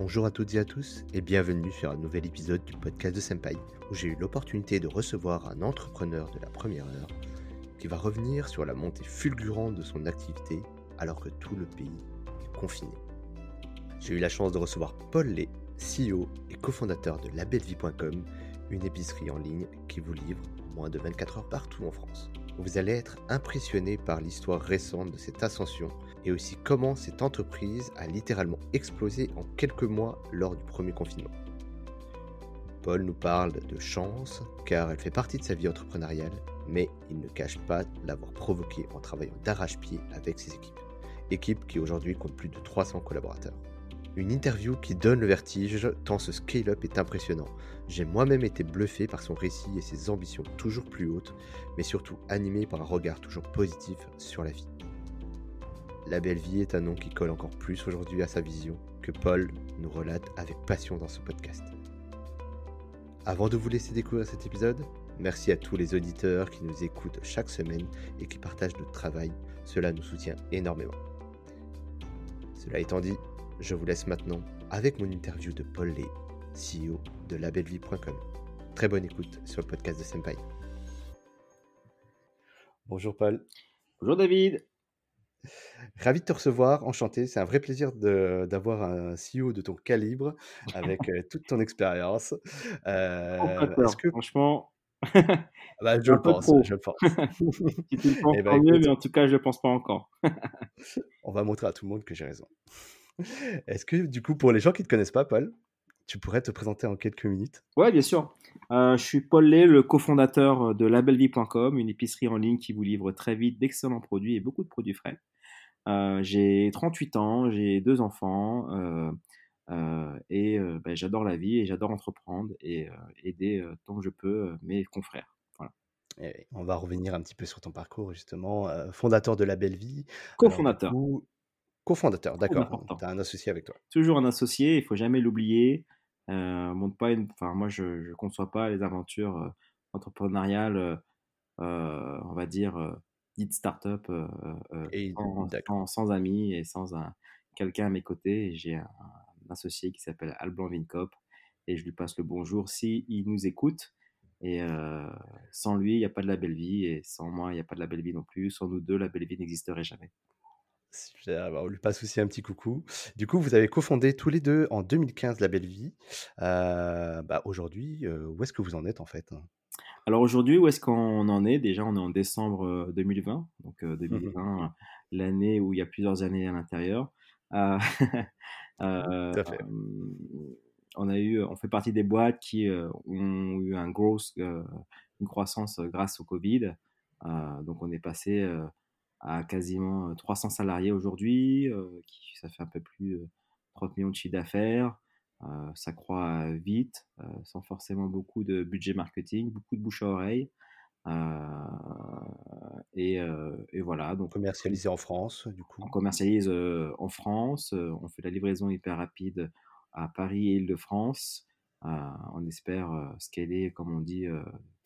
Bonjour à toutes et à tous et bienvenue sur un nouvel épisode du podcast de Senpai où j'ai eu l'opportunité de recevoir un entrepreneur de la première heure qui va revenir sur la montée fulgurante de son activité alors que tout le pays est confiné. J'ai eu la chance de recevoir Paul Lé, CEO et cofondateur de labellevie.com, une épicerie en ligne qui vous livre moins de 24 heures partout en France. Vous allez être impressionné par l'histoire récente de cette ascension et aussi comment cette entreprise a littéralement explosé en quelques mois lors du premier confinement. Paul nous parle de chance car elle fait partie de sa vie entrepreneuriale, mais il ne cache pas l'avoir provoquée en travaillant d'arrache-pied avec ses équipes. Équipe qui aujourd'hui compte plus de 300 collaborateurs. Une interview qui donne le vertige tant ce scale-up est impressionnant. J'ai moi-même été bluffé par son récit et ses ambitions toujours plus hautes, mais surtout animé par un regard toujours positif sur la vie. La belle vie est un nom qui colle encore plus aujourd'hui à sa vision que Paul nous relate avec passion dans ce podcast. Avant de vous laisser découvrir cet épisode, merci à tous les auditeurs qui nous écoutent chaque semaine et qui partagent notre travail. Cela nous soutient énormément. Cela étant dit, je vous laisse maintenant avec mon interview de Paul Lé, CEO de labellevie.com. Très bonne écoute sur le podcast de Senpai. Bonjour Paul. Bonjour David. Ravi de te recevoir, enchanté. C'est un vrai plaisir d'avoir un CEO de ton calibre avec euh, toute ton expérience. Euh, que... Franchement, bah, je, le pense, je le pense, si tu le penses, eh ben, mieux, mais en tout cas, je ne le pense pas encore. on va montrer à tout le monde que j'ai raison. Est-ce que, du coup, pour les gens qui ne te connaissent pas, Paul, tu pourrais te présenter en quelques minutes Oui, bien sûr. Euh, je suis Paul Lay, le cofondateur de labelvie.com, une épicerie en ligne qui vous livre très vite d'excellents produits et beaucoup de produits frais. Euh, j'ai 38 ans, j'ai deux enfants euh, et ben, j'adore la vie et j'adore entreprendre et aider tant que je peux mes confrères. Et on va revenir un petit peu sur ton parcours, justement. fondateur de La Belle Vie. Cofondateur. Cofondateur, d'accord. Tu as un associé avec toi. Toujours un associé, il faut jamais l'oublier. Euh, monte pas enfin, moi, je ne conçois pas les aventures euh, entrepreneuriales, euh, on va dire, dites start-up, sans, sans, amis et sans un, quelqu'un à mes côtés. J'ai un, associé qui s'appelle Alblanc Vincop et je lui passe le bonjour si il nous écoute. Et sans lui, il n'y a pas de la belle vie, et sans moi, il n'y a pas de la belle vie non plus. Sans nous deux, la belle vie n'existerait jamais. Super, bah, on lui passe aussi un petit coucou. Du coup, vous avez cofondé tous les deux en 2015 La Belle Vie. Euh, bah, aujourd'hui, euh, où est-ce que vous en êtes en fait? Alors aujourd'hui, où est-ce qu'on en est? Déjà, on est en décembre 2020, donc 2020, mmh l'année où il y a plusieurs années à l'intérieur. Euh, on a eu, on fait partie des boîtes qui ont eu un gros, une croissance grâce au Covid. donc on est passé à quasiment 300 salariés aujourd'hui, qui ça fait un peu plus de 30 millions de chiffre d'affaires. ça croît vite, sans forcément beaucoup de budget marketing, beaucoup de bouche à oreille. Et, et, voilà. Donc, commercialisé en France, du coup? On commercialise en France. on fait la livraison hyper rapide à Paris et Île-de-France. on espère scaler, comme on dit,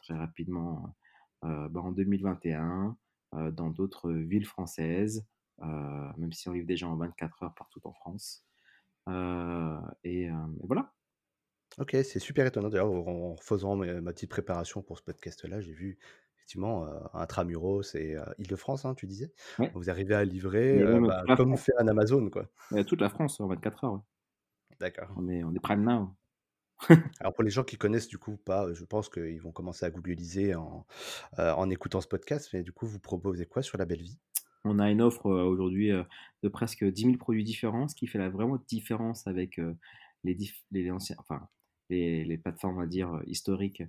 très rapidement ben, en 2021. Euh, dans d'autres villes françaises, euh, même si on livre déjà en 24 heures partout en France. Euh, et, voilà. Ok, c'est super étonnant. D'ailleurs, en faisant ma, petite préparation pour ce podcast-là, j'ai vu effectivement Intramuros et Île-de-France, hein, tu disais. Vous arrivez à livrer bah, comme on fait un Amazon, quoi. toute la France en 24 heures. D'accord. On est, on est prime now. Alors pour les gens qui connaissent du coup pas, je pense qu'ils vont commencer à googliser en, en écoutant ce podcast, mais du coup vous proposez quoi sur la belle vie? On a une offre aujourd'hui de presque 10 000 produits différents, ce qui fait la vraiment différence avec les, les, anciens, enfin, les, les, plateformes, on va dire, historiques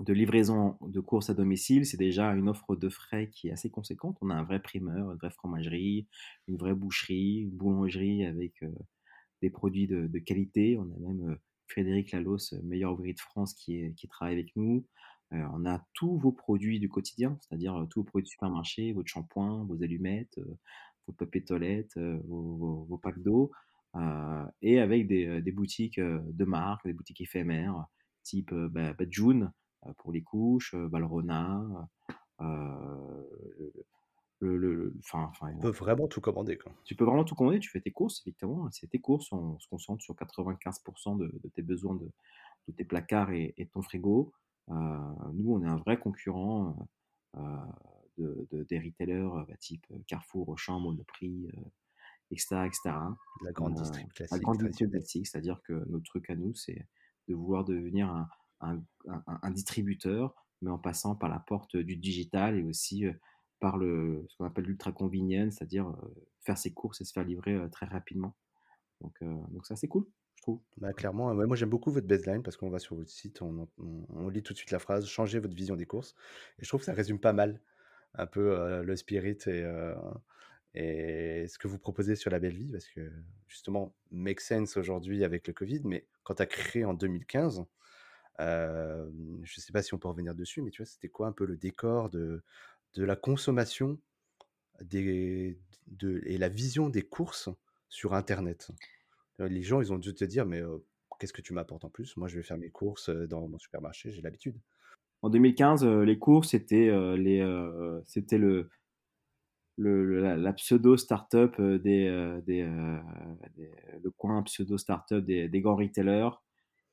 de livraison de courses à domicile. C'est déjà une offre de frais qui est assez conséquente. On a un vrai primeur, une vraie fromagerie, une vraie boucherie, une boulangerie avec des produits de, de qualité. On a même Frédéric Lalos, euh, meilleur ouvrier de France, qui, travaille avec nous. Euh, on a tous vos produits du quotidien, c'est-à-dire euh, tous vos produits de supermarché, votre shampoing, vos allumettes, vos papiers toilettes, vos, vos, packs d'eau, et avec des, boutiques de marque, des boutiques éphémères, type bah, June pour les couches, Valrona, le, le- enfin, enfin, On peut vraiment tout commander, quoi. tu peux vraiment tout commander, tu fais tes courses, effectivement. C'est tes courses, on se concentre sur 95% de, de tes besoins de, de tes placards et, et ton frigo. Euh, nous, on est un vrai concurrent euh, de, de- des retailers euh, bah, type Carrefour, Auchan, Monoprix, euh, etc., etc. La grande distrib la classique, grande classique, c'est-à-dire que notre truc à nous, c'est de vouloir devenir un, un- un- un distributeur, mais en passant par la porte du digital et aussi par le, ce qu'on appelle l'ultra convenience, c'est-à-dire faire ses courses et se faire livrer très rapidement. Donc, donc ça, c'est cool, je trouve. Bah, clairement, moi j'aime beaucoup votre baseline parce qu'on va sur votre site, on, lit tout de suite la phrase «Changez votre vision des courses». Et je trouve que ça résume pas mal un peu le spirit et, et ce que vous proposez sur la belle vie parce que justement, make sense aujourd'hui avec le Covid, mais quand tu as créé en 2015, euh, je sais pas si on peut revenir dessus, mais tu vois, c'était quoi un peu le décor de, de la consommation des, de, et la vision des courses sur Internet? Les gens, ils ont dû te dire, mais qu'est-ce que tu m'apportes en plus? Moi, je vais faire mes courses dans mon supermarché, j'ai l'habitude. En 2015, euh, les courses, c'était euh, c'était le, le, la, la pseudo startup euh, des, des, des- le coin pseudo startup des, des grands retailers.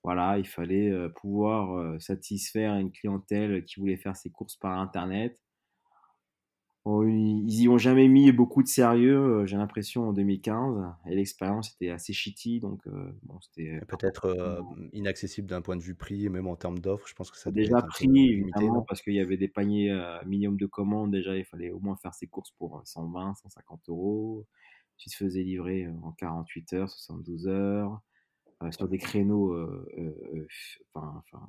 Voilà, il fallait pouvoir satisfaire une clientèle qui voulait faire ses courses par Internet. Ils y ont jamais mis beaucoup de sérieux, euh, j'ai l'impression, en 2015. Et l'expérience était assez shitty, donc euh, bon, c'était Peut-être euh, forcément- inaccessible d'un point de vue prix, et même en termes d'offres, je pense que ça Déjà limité, évidemment, parce qu'il y avait des paniers euh, minimum de commandes. Déjà, il fallait au moins faire ses courses pour euh, 120, 150 euros. Tu te faisais livrer en 48 heures, 72 heures, sur des créneaux, f- enfin, enfin,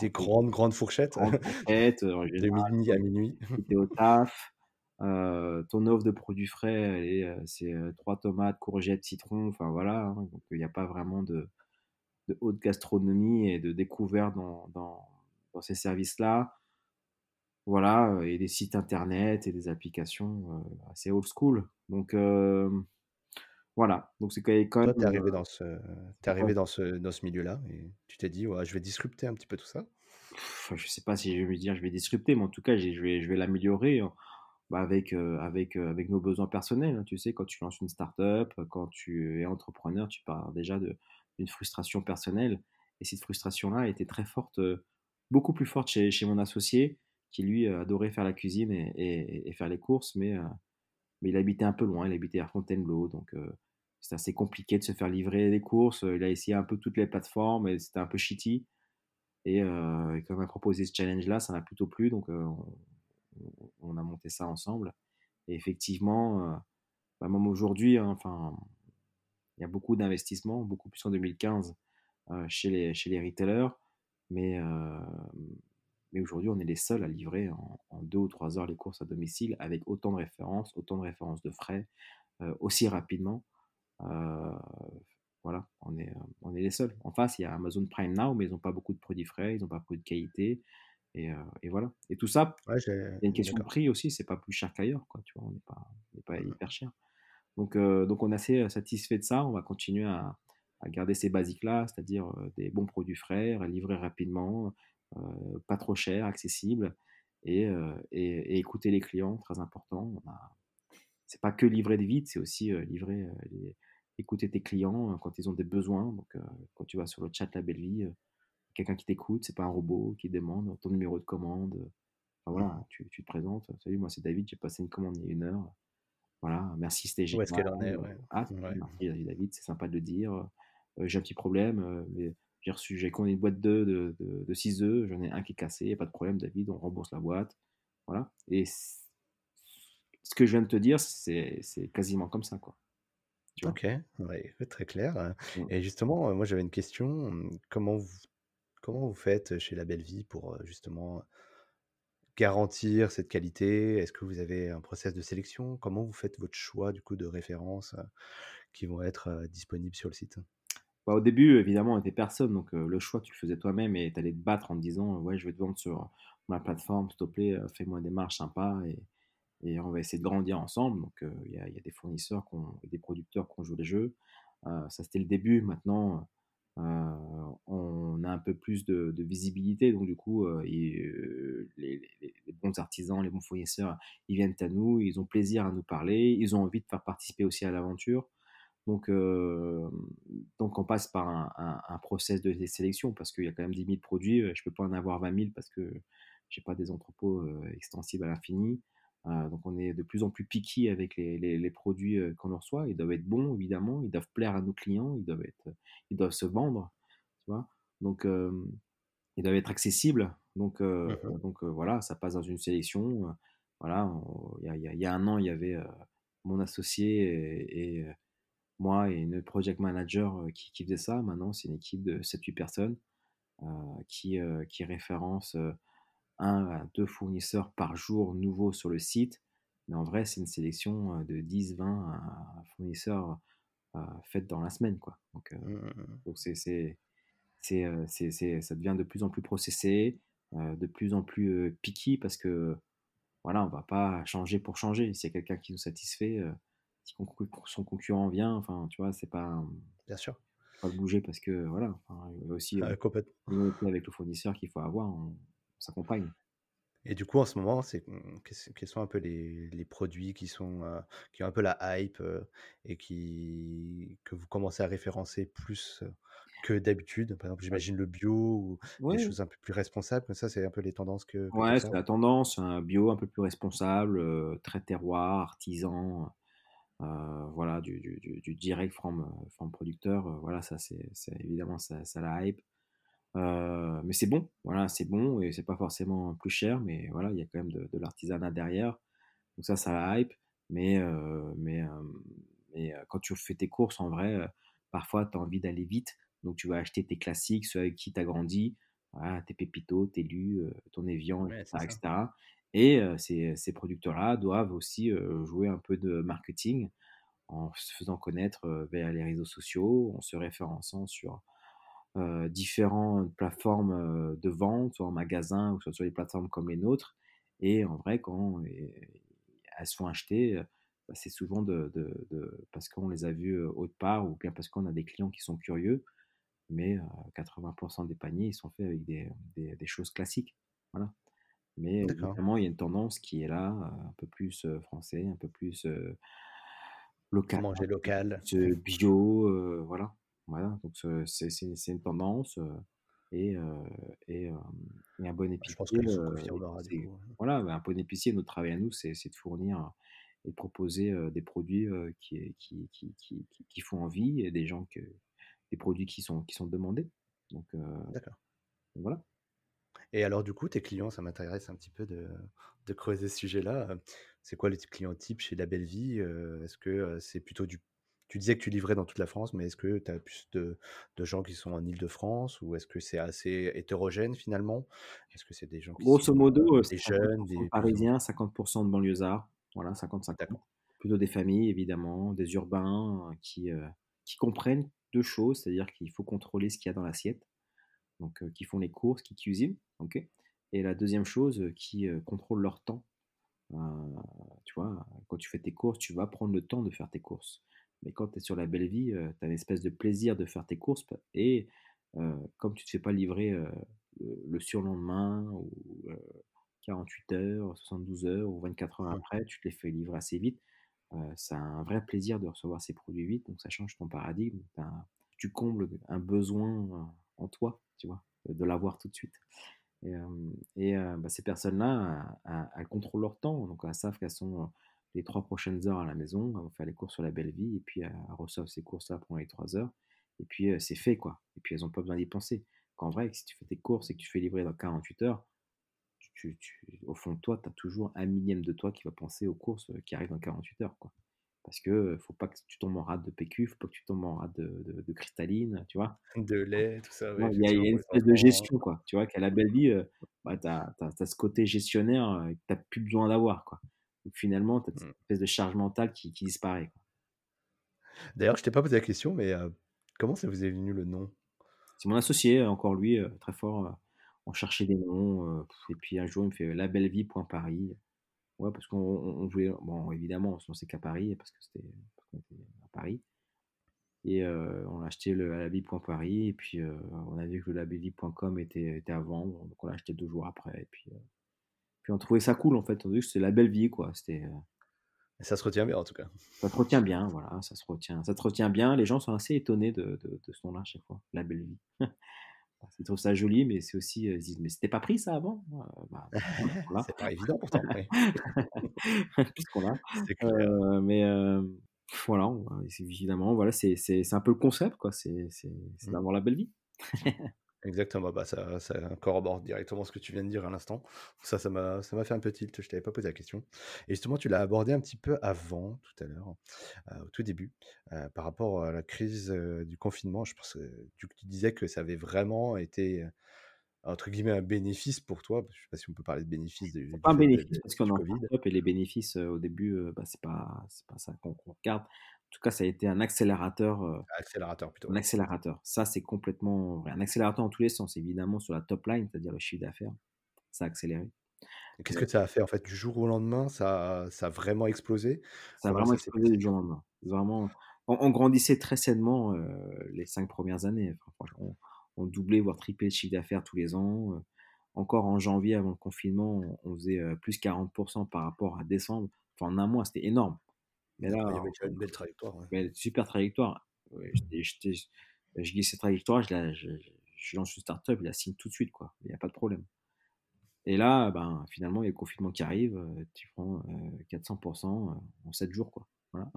Des grandes, grandes fourchettes grandes fourchettes, euh, en de général, minuit à minuit. étais au taf. euh, ton offre de produits frais, euh, c'est euh, trois tomates, courgettes, citron, enfin voilà. hein. donc il n'y a pas vraiment de, de haute gastronomie et de découverte dans, dans, dans ces services-là. Voilà, euh, et des sites internet et des applications euh, assez old school. Donc euh, voilà, donc c'est quand quand Toi, même, t'es arrivé dans ce, pas- arrivé dans ce, dans ce milieu-là et tu t'es dit, ouais, je vais disrupter un petit peu tout ça? pff, je sais pas si je vais me dire je vais disrupter, mais en tout cas je vais, je vais l'améliorer hein, bah, avec, euh, avec, euh, avec nos besoins personnels. hein. Tu sais, quand tu lances une startup, quand tu es entrepreneur, tu pars déjà de- d'une frustration personnelle. Et cette frustration-là était très forte, euh, beaucoup plus forte chez, chez mon associé, qui lui adorait faire la cuisine et, et- et faire les courses, mais mais il habitait un peu loin, il habitait à Fontainebleau, donc c'était assez compliqué de se faire livrer les courses. Il a essayé un peu toutes les plateformes et c'était un peu shitty. Et, quand il m'a proposé ce challenge-là, ça m'a plutôt plu, donc on, on a monté ça ensemble. Et effectivement, bah, même aujourd'hui, hein, enfin, il y a beaucoup d'investissements, beaucoup plus en 2015 euh, chez, les, chez les retailers, mais, mais aujourd'hui, on est les seuls à livrer en, deux ou trois heures les courses à domicile avec autant de références, autant de références de frais, aussi rapidement. Euh, voilà, on est, euh, on est les seuls. En face, il y a Amazon Prime Now, mais ils n'ont pas beaucoup de produits frais, ils n'ont pas beaucoup de qualité. Et, euh, et voilà. Et tout ça, Ouais, il y a une question de prix aussi, c'est pas plus cher qu'ailleurs, quoi, tu vois, on n'est pas, on n'est pas Mhm. hyper cher. Donc, euh, donc on est assez satisfait de ça, on va continuer à, à garder ces basiques-là, c'est-à-dire des bons produits frais, à livrer rapidement, euh, pas trop cher, accessible, et, euh, et, et écouter les clients, très important. A, c'est pas que livrer des vides, c'est aussi livrer, les- écouter tes clients euh, quand ils ont des besoins. Donc, euh, quand tu vas sur le chat La Belle Vie, euh, quelqu'un qui t'écoute, c'est pas un robot qui demande ton numéro de commande. euh, Enfin, voilà, Mhm. tu, tu te présentes. Salut, moi c'est David, j'ai passé une commande il y a une heure. Voilà, merci, c'était Où est-ce génial. qu'elle en est, ouais. Ah, Ouais. merci David, c'est sympa de le dire. J'ai un petit problème, mais j'ai reçu, j'ai commandé une boîte de, de, de 6 œufs, j'en ai un qui est cassé, pas de problème, David, on rembourse la boîte. Voilà. Et ce que je viens de te dire, c'est c'est quasiment comme ça, quoi. Tu vois. Ok, ouais, très clair. euh. Mm. Et justement, euh, moi j'avais une question. hum, Comment vous, comment vous faites chez La Belle Vie pour justement garantir cette qualité? Est-ce que vous avez un process de sélection? Comment vous faites votre choix du coup de références qui vont être disponibles sur le site? Bah, au début, évidemment, on était personne, donc euh, le choix, tu le faisais toi-même et tu allais te battre en te disant, ouais, je vais te vendre sur ma plateforme, s'il te plaît, fais-moi des marges sympas et, et on va essayer de grandir ensemble. Donc, il y, a, des fournisseurs, et des producteurs qui ont joué le jeu. Ça, c'était le début. Maintenant, on a un peu plus de, visibilité, donc du coup, les, bons artisans, les bons fournisseurs, ils viennent à nous, ils ont plaisir à nous parler, ils ont envie de faire participer aussi à l'aventure. Donc, donc on passe par un, un, process de sélection parce qu'il y a quand même 10 000 produits. Je ne peux pas en avoir 20 000 parce que je n'ai pas des entrepôts extensibles à l'infini. Donc on est de plus en plus picky avec les, les, produits qu'on reçoit. Ils doivent être bons, évidemment. Ils doivent plaire à nos clients. Ils doivent, être, ils doivent se vendre. Tu vois? Donc, ils doivent être accessibles. Donc, mmh donc voilà, ça passe dans une sélection. voilà, il y, y, a un an, il y avait mon associé et moi et une project manager qui, qui faisait ça. Maintenant, c'est une équipe de 7-8 personnes qui, qui référence un à deux fournisseurs par jour nouveaux sur le site. Mais en vrai, c'est une sélection de 10-20 fournisseurs faite dans la semaine. Quoi. Donc, mmh, mmh, donc c'est, c'est, c'est, ça devient de plus en plus processé, de plus en plus picky parce que voilà, on va pas changer pour changer. Si y a quelqu'un qui nous satisfait, si son concurrent vient, enfin, tu vois, c'est pas. Bien sûr. Pas bouger parce que, voilà, il y a aussi ah, avec le fournisseur qu'il faut avoir, on, s'accompagne. Et du coup, en ce moment, c'est mmh, quels sont un peu les, les produits qui sont qui ont un peu la hype et qui que vous commencez à référencer plus que d'habitude? Par exemple, j'imagine le bio ou des choses un peu plus responsables. Mais ça, c'est un peu les tendances que. ouais, c'est la tendance, un bio un peu plus responsable, très terroir, artisan. Euh, voilà, du, du, du, direct from, from producteur, euh, voilà, ça c'est évidemment ça, ça, la hype. Euh, mais c'est bon, voilà, c'est bon et c'est pas forcément plus cher, mais voilà, il y a quand même de, de l'artisanat derrière. Donc ça, ça la hype. Mais, mais, mais quand tu fais tes courses, en vrai, parfois tu as envie d'aller vite. Donc tu vas acheter tes classiques, ceux avec qui tu as grandi, voilà, tes pépitos, tes lus, ton Evian, etc., etc. Et ces, ces producteurs-là doivent aussi jouer un peu de marketing en se faisant connaître via les réseaux sociaux, en se référençant sur différentes plateformes de vente, soit en magasin ou soit sur les plateformes comme les nôtres. Et en vrai, quand elles sont achetées, bah, c'est souvent de, de, de parce qu'on les a vues autre part ou bien parce qu'on a des clients qui sont curieux. Mais 80% des paniers, ils sont faits avec des, des, des choses classiques. Voilà. Mais évidemment, il y a une tendance qui est là, un peu plus français, un peu plus local. Manger local. bio, voilà. Voilà. Donc c'est une tendance. et, et, un bon épicier. Je pense que Voilà, un bon épicier, notre travail à nous, c'est de fournir et de proposer des produits qui, qui, qui, qui, qui font envie et des gens que, des produits qui sont, qui sont demandés. Donc, D'accord. voilà. Et alors, du coup, tes clients, ça m'intéresse un petit peu de, de creuser ce sujet-là. C'est quoi les clients types chez La Belle Vie Est-ce que c'est plutôt du. Tu disais que tu livrais dans toute la France, mais est-ce que tu as plus de, de, gens qui sont en Ile-de-France ou est-ce que c'est assez hétérogène finalement? Est-ce que c'est des gens qui Grosso sont modo, des jeunes, des parisiens, 50% de banlieusards, voilà, 50-50. Plutôt des familles, évidemment, des urbains qui, qui comprennent deux choses, c'est-à-dire qu'il faut contrôler ce qu'il y a dans l'assiette donc qui font les courses, qui cuisinent, ok? Et la deuxième chose, qui contrôlent leur temps. tu vois, quand tu fais tes courses, tu vas prendre le temps de faire tes courses. Mais quand tu es sur la belle vie, tu as une espèce de plaisir de faire tes courses. Et comme tu ne te fais pas livrer le, surlendemain, ou 48 heures, 72 heures, ou 24 heures après, tu te les fais livrer assez vite. c'est un vrai plaisir de recevoir ces produits vite, donc ça change ton paradigme. Tu combles un besoin en toi tu vois, de l'avoir tout de suite. Et, bah, ces personnes-là, elles, contrôlent leur temps, donc elles savent qu'elles sont les trois prochaines heures à la maison, vont faire les courses sur la belle vie, et puis elles reçoivent ces courses-là pendant les trois heures, et puis c'est fait, quoi. Et puis elles n'ont pas besoin d'y penser. Qu'en vrai, si tu fais tes courses et que tu fais livrer dans 48 heures, tu, au fond de toi, tu as toujours un millième de toi qui va penser aux courses qui arrivent dans 48 heures, quoi parce que faut pas que tu tombes en rate de PQ, faut pas que tu tombes en rate de, de, cristalline, tu vois. De lait, tout ça. il, y a, une espèce de gestion, quoi. Tu vois, qu'à la belle vie, bah, tu as, ce côté gestionnaire que tu n'as plus besoin d'avoir, quoi. Donc finalement, tu as cette mmh. espèce de charge mentale qui, qui disparaît. D'ailleurs, je t'ai pas posé la question, mais comment ça vous est venu le nom? C'est mon associé, encore lui, très fort. on cherchait des noms, et puis un jour, il me fait labellevie.paris. Ouais, parce qu'on voulait. Bon, évidemment, on s'est qu'à Paris, parce que c'était à Paris. Et on a acheté le à labib.paris et puis on a vu que le labib.com était, était à vendre, donc on l'a acheté deux jours après. Et puis, puis on trouvait ça cool en fait. On que c'était la belle vie quoi. C'était, et ça se retient bien en tout cas. Ça se retient bien, voilà, ça se retient, ça se retient bien. Les gens sont assez étonnés de, de, de ce nom-là à chaque fois, la belle vie. Ils trouvent ça joli, mais c'est aussi, ils disent, mais c'était pas pris ça avant? Bah, C'est pas évident pourtant. Puisqu'on l'a. Euh, mais voilà, évidemment, voilà, c'est un peu le concept, quoi. C'est mmh. d'avoir la belle vie. Exactement, bah ça, ça corrobore directement ce que tu viens de dire à l'instant. Ça, ça m'a, ça m'a fait un peu tilt, je t'avais pas posé la question. Et justement, tu l'as abordé un petit peu avant, tout à l'heure, euh, au tout début, euh, par rapport à la crise euh, du confinement. Je pense que tu, tu disais que ça avait vraiment été, entre guillemets, un bénéfice pour toi. Je sais pas si on peut parler de bénéfice. De, pas un bénéfice, parce qu'on en et les bénéfices au début, bah, c'est pas, c'est pas ça qu'on regarde. En tout cas, ça a été un accélérateur. Euh, accélérateur plutôt. Un accélérateur. Ça, c'est complètement vrai. Un accélérateur en tous les sens, évidemment, sur la top line, c'est-à-dire le chiffre d'affaires. Ça a accéléré. Qu'est-ce que ça a fait en fait du jour au lendemain ça, ça a vraiment explosé? Ça a vraiment explosé du jour au lendemain. Vraiment, on, grandissait très sainement euh, les cinq premières années. on, on, doublait, voire triplait le chiffre d'affaires tous les ans. Encore en janvier, avant le confinement, on, faisait plus 40% par rapport à décembre. Enfin, en un mois, c'était énorme. Mais là, il y avait une belle trajectoire. super trajectoire. je dis cette trajectoire, je, la, je, je, lance une startup, je la signe tout de suite, quoi. Il n'y a pas de problème. Et là, ben, finalement, il y a le confinement qui arrive, euh, tu prends 400% euh, en 7 jours, quoi. Voilà.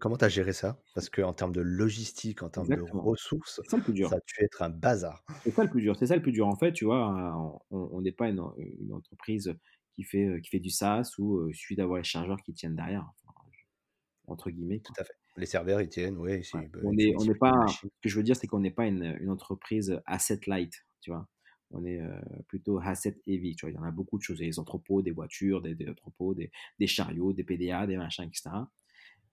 comment tu as géré ça? Parce qu'en termes de logistique, en termes de ressources, ça, ça, a dû être un bazar. C'est ça le plus dur. C'est ça le plus dur. En fait, tu vois, on n'est pas une, une, entreprise qui fait, qui fait du SaaS où il suffit d'avoir les chargeurs qui tiennent derrière entre guillemets. Tout à fait. Les serveurs, ils tiennent, oui. On n'est on pas. Ce que je veux dire, c'est qu'on n'est pas une, une, entreprise asset light, tu vois? On est euh, plutôt asset heavy, tu vois? Il y en a beaucoup de choses. Des entrepôts, des voitures, des, entrepôts, des, des, chariots, des PDA, des machins, etc.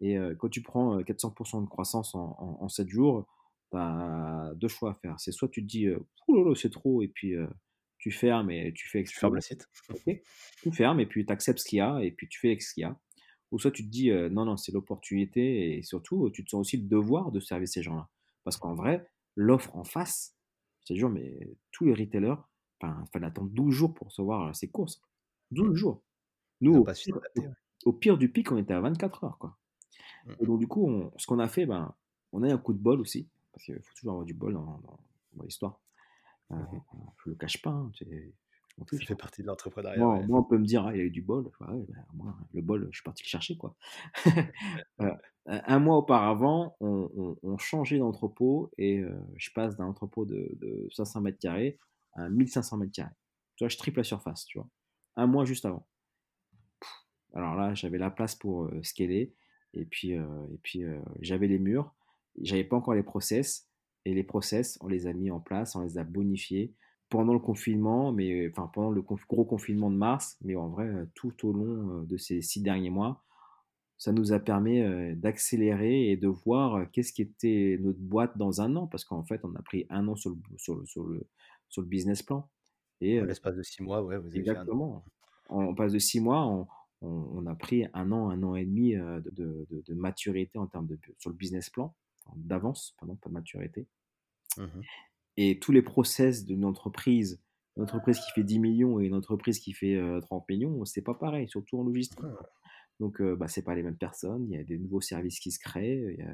Et euh, quand tu prends 400% euh, de croissance en, en, 7 jours, tu as deux choix à faire. C'est soit tu te dis, oh c'est trop, et puis tu fermes et tu fais Tu fermes le site. Tu fermes et puis tu acceptes ce qu'il y a et puis tu fais ce qu'il y a ou soit tu te dis non, non, c'est l'opportunité et surtout tu te sens aussi le devoir de servir ces gens-là. Parce qu'en vrai, l'offre en face, je te jure, mais tous les retailers, enfin, il fallait attendre 12 jours pour recevoir ces courses. 12 jours. Nous, au pire, au, pire, du pic, on était à 24 heures. Quoi. Mmh et donc, du coup, on, ce qu'on a fait, ben, on a eu un coup de bol aussi, parce qu'il faut toujours avoir du bol dans, dans, l'histoire. Euh, mmh je ne le cache pas, hein, ça fait partie de l'entrepreneuriat. Moi, on peut me dire, ah, il a eu du bol. Bah, moi, le bol, je suis parti le chercher. Quoi. Euh, un mois auparavant, on, on, changeait d'entrepôt et euh, je passe d'un entrepôt de, de, 500 mètres carrés à 1500 mètres carrés. Tu vois, je triple la surface, tu vois. Un mois juste avant. Alors là, j'avais la place pour euh, scaler et puis, et puis j'avais les murs. J'avais pas encore les process et les process, on les a mis en place, on les a bonifiés pendant le confinement, mais enfin pendant le gros confinement de mars, mais en vrai tout au long de ces six derniers mois, ça nous a permis d'accélérer et de voir qu'est-ce qui était notre boîte dans un an, parce qu'en fait on a pris un an sur le, sur le, sur le, sur le business plan. Et l'espace de six mois, ouais, vous avez exactement. On passe de six mois, on, on, a pris un an, un an et demi de, de, de, maturité en termes de sur le business plan, d'avance, pardon, pas de maturité. Mmh et tous les process d'une entreprise, une entreprise qui fait 10 millions et une entreprise qui fait 30 millions, c'est pas pareil, surtout en logistique. Donc, bah, c'est pas les mêmes personnes. Il y a des nouveaux services qui se créent. Il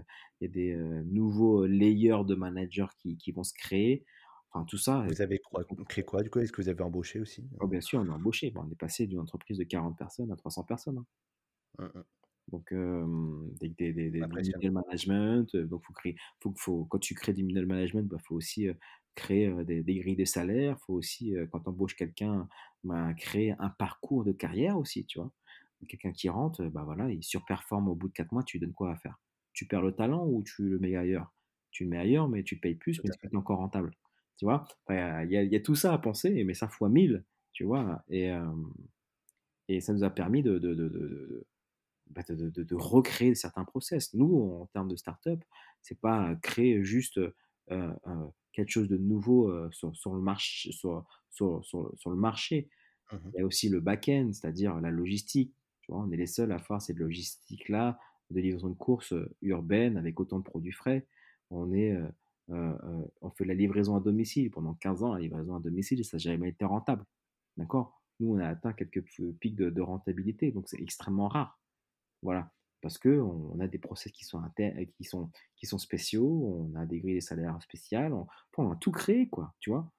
y a, des nouveaux layers de managers qui, qui, vont se créer. Enfin, tout ça. Vous avez créé quoi du coup? Est-ce que vous avez embauché aussi oh, Bien sûr, on a embauché. on est passé d'une entreprise de 40 personnes à 300 personnes. Hein. Mmh. Donc, des, des, des, middle management. Donc, faut créer, faut, faut, quand tu crées du middle management, il bah, faut aussi créer des, grilles de salaire. Il faut aussi, quand on embauche quelqu'un, bah, créer un parcours de carrière aussi, tu vois. Quelqu'un qui rentre, bah voilà, il surperforme au bout de 4 mois, tu lui donnes quoi à faire? Tu perds le talent ou tu le mets ailleurs? Tu le mets ailleurs, mais tu payes plus, mais c'est encore rentable. Tu vois? Il y, a, y, a tout ça à penser, mais ça fois 1000, tu vois? Et, et ça nous a permis de, de, de bah, de, de, recréer certains process. Nous, en termes de start-up, c'est pas créer juste quelque chose de nouveau sur, sur, le marché, sur, sur, sur, le marché. Mmh Il y a aussi le back-end, c'est-à-dire la logistique. Tu vois, on est les seuls à faire cette logistique-là de livraison de courses urbaines avec autant de produits frais. On, est, on fait la livraison à domicile. Pendant 15 ans, la livraison à domicile, ça n'a jamais été rentable. D'accord? Nous, on a atteint quelques pics de, de rentabilité, donc c'est extrêmement rare. Voilà parce qu'on on a des process qui sont, qui, sont, qui sont spéciaux, on a des grilles de salaires spéciales, on, a tout créé, quoi, tu vois,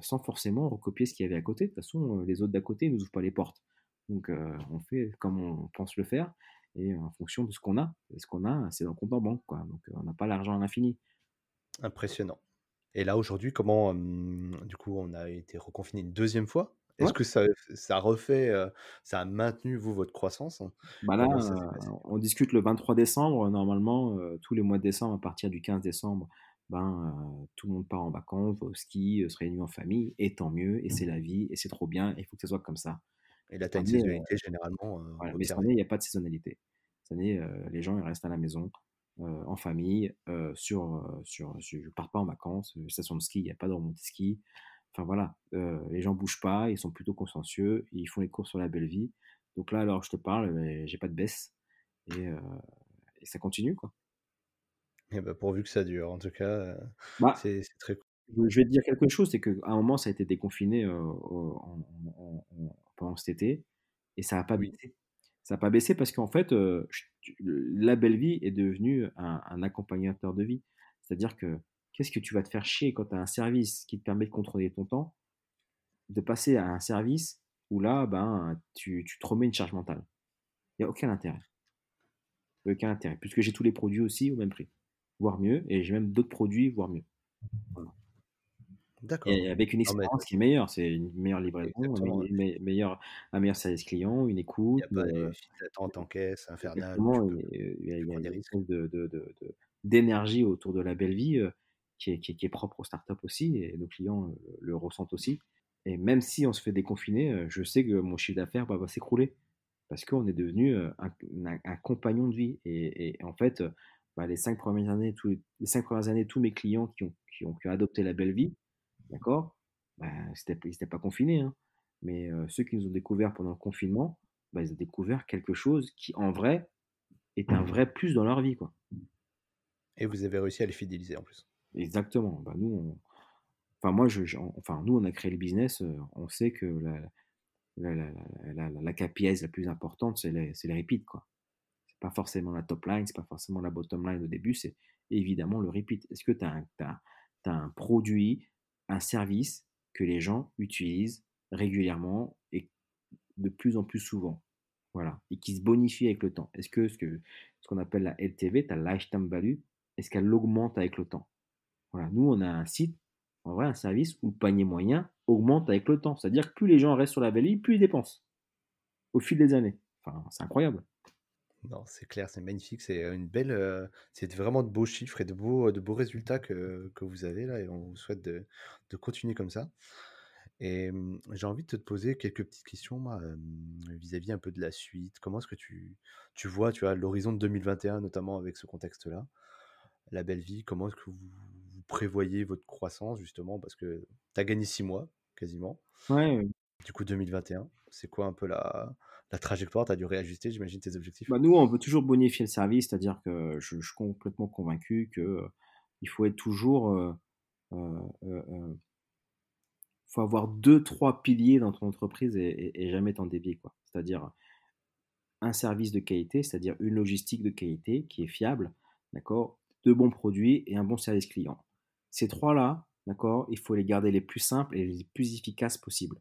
sans forcément recopier ce qu'il y avait à côté. De toute façon, les autres d'à côté ne nous ouvrent pas les portes. Donc, on fait comme on pense le faire et en fonction de ce qu'on a. Et ce qu'on a, c'est dans le compte en banque, quoi. Donc, on n'a pas l'argent à l'infini. Impressionnant. Et là, aujourd'hui, comment, du coup, on a été reconfiné une deuxième fois? Est-ce que ça, ça refait, ça a maintenu, vous, votre croissance? Bah là, on discute le 23 décembre. Normalement, tous les mois de décembre, à partir du 15 décembre, ben, tout le monde part en vacances, au ski, se réunit en famille, et tant mieux, et c'est la vie, et c'est trop bien, il faut que ça soit comme ça. Et là, tu as une saisonnalité généralement. mais cette année, il n'y a pas de saisonnalité. Cette année, les gens ils restent à la maison, en famille, sur, sur, je ne pars pas en vacances, station de ski, il n'y a pas de remontée ski. Enfin voilà, les gens bougent pas, ils sont plutôt consciencieux, ils font les courses sur la belle vie. Donc là, alors je te parle, j'ai pas de baisse et, ça continue quoi. Et eh bah, pourvu que ça dure, en tout cas, bah, c'est très cool. Je vais te dire quelque chose, c'est qu'à un moment, ça a été déconfiné pendant cet été et ça n'a pas baissé. Ça n'a pas baissé parce qu'en fait, la belle vie est devenue un, un accompagnateur de vie. C'est-à-dire que Qu'est-ce que tu vas te faire chier quand tu as un service qui te permet de contrôler ton temps, de passer à un service où là, ben, tu, te remets une charge mentale. Il n'y a aucun intérêt. Aucun intérêt, puisque j'ai tous les produits aussi au même prix, voire mieux, et j'ai même d'autres produits, voire mieux. D'accord. Et avec une expérience qui est meilleure, c'est une meilleure livraison, un meilleur, un meilleur service client, une écoute. Il n'y a pas euh, d'attente en caisse infernale. Il y a, des risques d'énergie autour de la belle vie. Qui est, propre aux startups aussi, et nos clients euh, le, ressentent aussi. Et même si on se fait déconfiner, euh, je sais que mon chiffre d'affaires va s'écrouler parce qu'on est devenu euh, un, compagnon de vie. Et, en fait, bah, les, cinq premières années, tous les, cinq premières années, tous mes clients qui ont, qui ont, adopté la belle vie, d'accord, bah, ils n'étaient pas confinés. Hein. Mais ceux qui nous ont découvert pendant le confinement, bah, ils ont découvert quelque chose qui, en vrai, est un vrai plus dans leur vie. Quoi. Et vous avez réussi à les fidéliser en plus. Exactement. Bah, nous, on... enfin, moi, enfin, nous, on a créé le business, on sait que la, la, la, plus importante, c'est les, les repeats. Ce n'est pas forcément la top line, c'est pas forcément la bottom line au début, c'est évidemment le repeat. Est-ce que tu as, un produit, un service que les gens utilisent régulièrement et de plus en plus souvent? Voilà, et qui se bonifie avec le temps Est-ce que ce qu'on ce qu'on appelle la LTV, ta lifetime value, est-ce qu'elle augmente avec le temps? Voilà, nous, on a un site, en vrai, un service où le panier moyen augmente avec le temps. C'est-à-dire que plus les gens restent sur la vallée, plus ils dépensent au fil des années. C'est incroyable. Non, c'est clair, c'est magnifique, c'est une belle, c'est vraiment de beaux chiffres et de beaux, résultats que, vous avez là, et on vous souhaite de, continuer comme ça. Et j'ai envie de te poser quelques petites questions, vis-à-vis un peu de la suite. Comment est-ce que tu, tu vois, tu as l'horizon de 2021, notamment avec ce contexte-là, la belle vie, comment est-ce que vous, prévoyez votre croissance, justement, parce que tu as gagné six mois, quasiment. Ouais. Du coup, 2021, c'est quoi un peu la, la trajectoire? Tu as dû réajuster, j'imagine, tes objectifs? Bah Nous, on veut toujours bonifier le service, c'est-à-dire que je, suis complètement convaincu qu'il euh, il faut être toujours. Euh, euh, faut avoir deux, trois piliers dans ton entreprise et, et jamais t'en dévier. Quoi. C'est-à-dire un service de qualité, c'est-à-dire une logistique de qualité qui est fiable, d'accord, de bons produits et un bon service client. Ces trois-là, d'accord, il faut les garder les plus simples et les plus efficaces possibles.